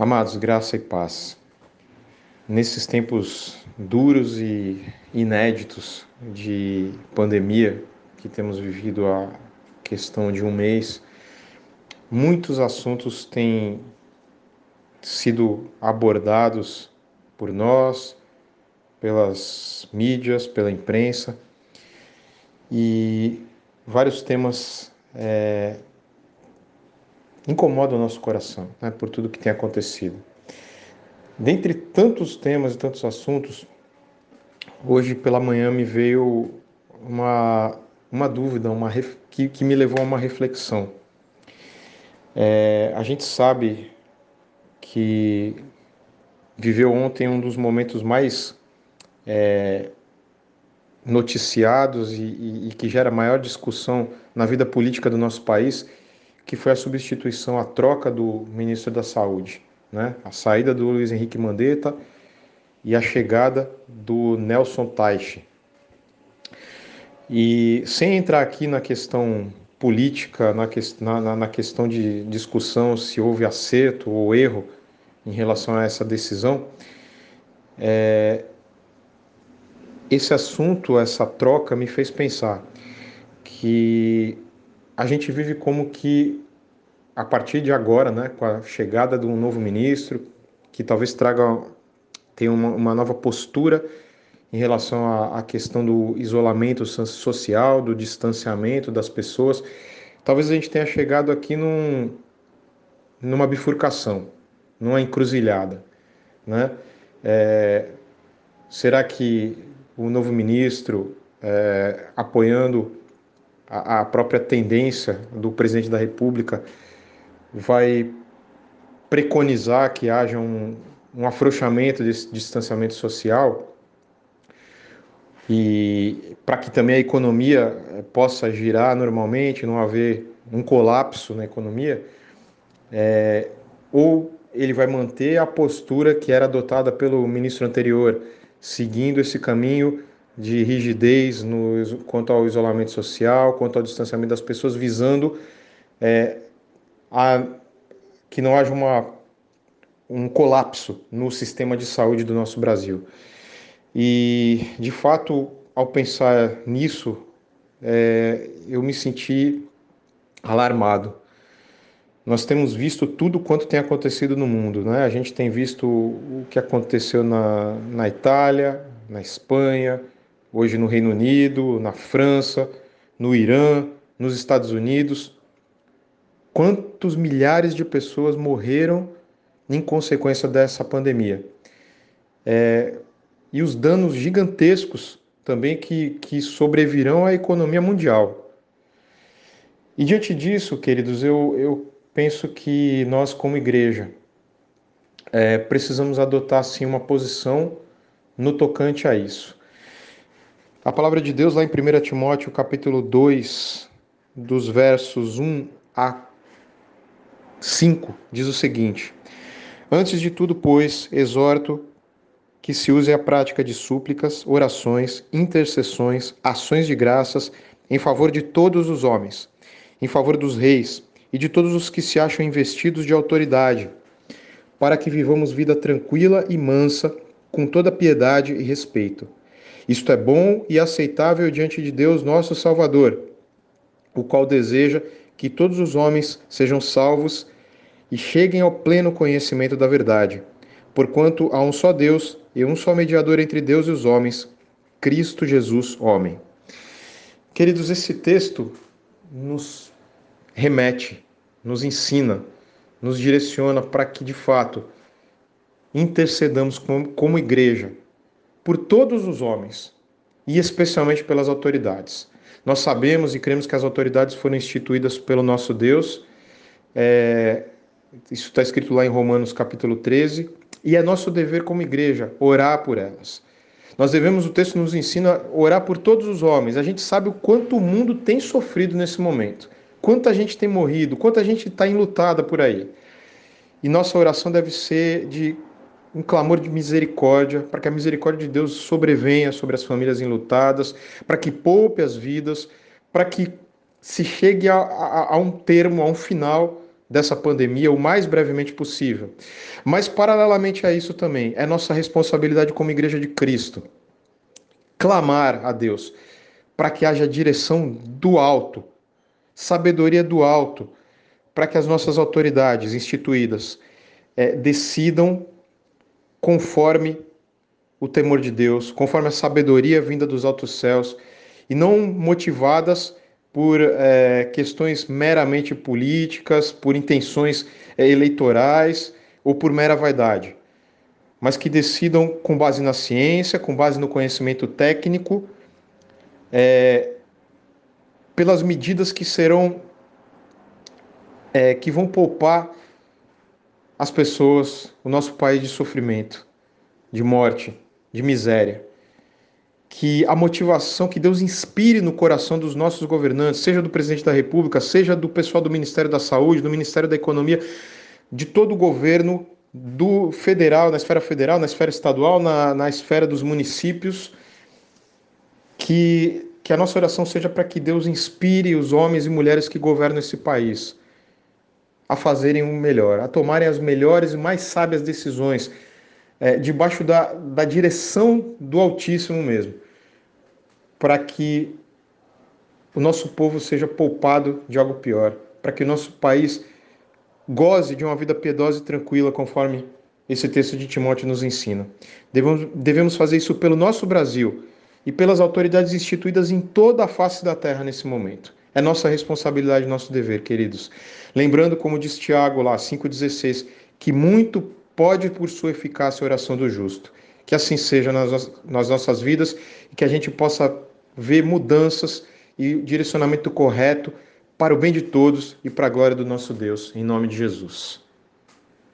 Amados, graça e paz. Nesses tempos duros e inéditos de pandemia que temos vivido a questão de um mês, muitos assuntos têm sido abordados por nós, pelas mídias, pela imprensa, e vários temas é, incomoda o nosso coração, né, por tudo que tem acontecido. Dentre tantos temas e tantos assuntos, hoje pela manhã me veio uma, uma dúvida uma, que, que me levou a uma reflexão. É, a gente sabe que viveu ontem um dos momentos mais é, noticiados e, e, e que gera maior discussão na vida política do nosso país, que foi a substituição, a troca do ministro da Saúde, né? A saída do Luiz Henrique Mandetta e a chegada do Nelson Teich. E sem entrar aqui na questão política, na, que, na, na questão de discussão se houve acerto ou erro em relação a essa decisão, é, esse assunto, essa troca me fez pensar que a gente vive como que a partir de agora, né, com a chegada de um novo ministro, que talvez traga tenha uma, uma nova postura em relação à, à, questão do isolamento social, do distanciamento das pessoas, talvez a gente tenha chegado aqui num, numa bifurcação, numa encruzilhada, né? É, será que o novo ministro, é, apoiando a, a própria tendência do presidente da República vai preconizar que haja um, um afrouxamento desse distanciamento social e para que também a economia eh, possa girar normalmente, não haver um colapso na economia, é, ou ele vai manter a postura que era adotada pelo ministro anterior, seguindo esse caminho de rigidez no, quanto ao isolamento social, quanto ao distanciamento das pessoas, visando é, a, que não haja uma, um colapso no sistema de saúde do nosso Brasil. E, de fato, ao pensar nisso, é, eu me senti alarmado. Nós temos visto tudo quanto tem acontecido no mundo, né? A gente tem visto o que aconteceu na, na Itália, na Espanha, hoje no Reino Unido, na França, no Irã, nos Estados Unidos. Quantos milhares de pessoas morreram em consequência dessa pandemia? É, e os danos gigantescos também que, que sobrevirão à economia mundial. E diante disso, queridos, eu, eu penso que nós, como igreja, é, precisamos adotar sim uma posição no tocante a isso. A palavra de Deus lá em 1 Timóteo, capítulo 2, dos versos 1 a 5, diz o seguinte: Antes de tudo, pois, exorto que se use a prática de súplicas, orações, intercessões, ações de graças em favor de todos os homens, em favor dos reis e de todos os que se acham investidos de autoridade, para que vivamos vida tranquila e mansa, com toda piedade e respeito isto é bom e aceitável diante de Deus, nosso Salvador, o qual deseja que todos os homens sejam salvos e cheguem ao pleno conhecimento da verdade. Porquanto há um só Deus e um só mediador entre Deus e os homens, Cristo Jesus, homem. Queridos, esse texto nos remete, nos ensina, nos direciona para que, de fato, intercedamos como, como igreja por todos os homens e especialmente pelas autoridades. Nós sabemos e cremos que as autoridades foram instituídas pelo nosso Deus. É, isso está escrito lá em Romanos capítulo 13. E é nosso dever como igreja orar por elas. Nós devemos, o texto nos ensina a orar por todos os homens. A gente sabe o quanto o mundo tem sofrido nesse momento. Quanta gente tem morrido, quanta gente está enlutada por aí. E nossa oração deve ser de um clamor de misericórdia, para que a misericórdia de Deus sobrevenha sobre as famílias enlutadas, para que poupe as vidas, para que se chegue a, a, a, um termo, a um final dessa pandemia o mais brevemente possível. Mas, paralelamente a isso também, é nossa responsabilidade como Igreja de Cristo clamar a Deus para que haja direção do alto, sabedoria do alto, para que as nossas autoridades instituídas é, decidam conforme o temor de Deus, conforme a sabedoria vinda dos altos céus, e não motivadas por é, questões meramente políticas, por intenções é, eleitorais ou por mera vaidade, mas que decidam com base na ciência, com base no conhecimento técnico, é, pelas medidas que serão que vão poupar as pessoas, o nosso país de sofrimento, de morte, de miséria. Que a motivação que Deus inspire no coração dos nossos governantes, seja do presidente da República, seja do pessoal do Ministério da Saúde, do Ministério da Economia, de todo o governo, do federal, na esfera federal, na esfera estadual, na, na esfera dos municípios, que, que a nossa oração seja para que Deus inspire os homens e mulheres que governam esse país a fazerem o melhor, a tomarem as melhores e mais sábias decisões é, debaixo da, da direção do Altíssimo mesmo, para que o nosso povo seja poupado de algo pior, para que o nosso país goze de uma vida piedosa e tranquila, conforme esse texto de Timóteo nos ensina. Devemos, devemos fazer isso pelo nosso Brasil e pelas autoridades instituídas em toda a face da terra nesse momento. É nossa responsabilidade, nosso dever, queridos. Lembrando, como diz Tiago lá, 5,16, que muito pode por sua eficácia a oração do justo. Que assim seja nas, nas nossas vidas e que a gente possa ver mudanças e direcionamento correto para o bem de todos e para a glória do nosso Deus. Em nome de Jesus.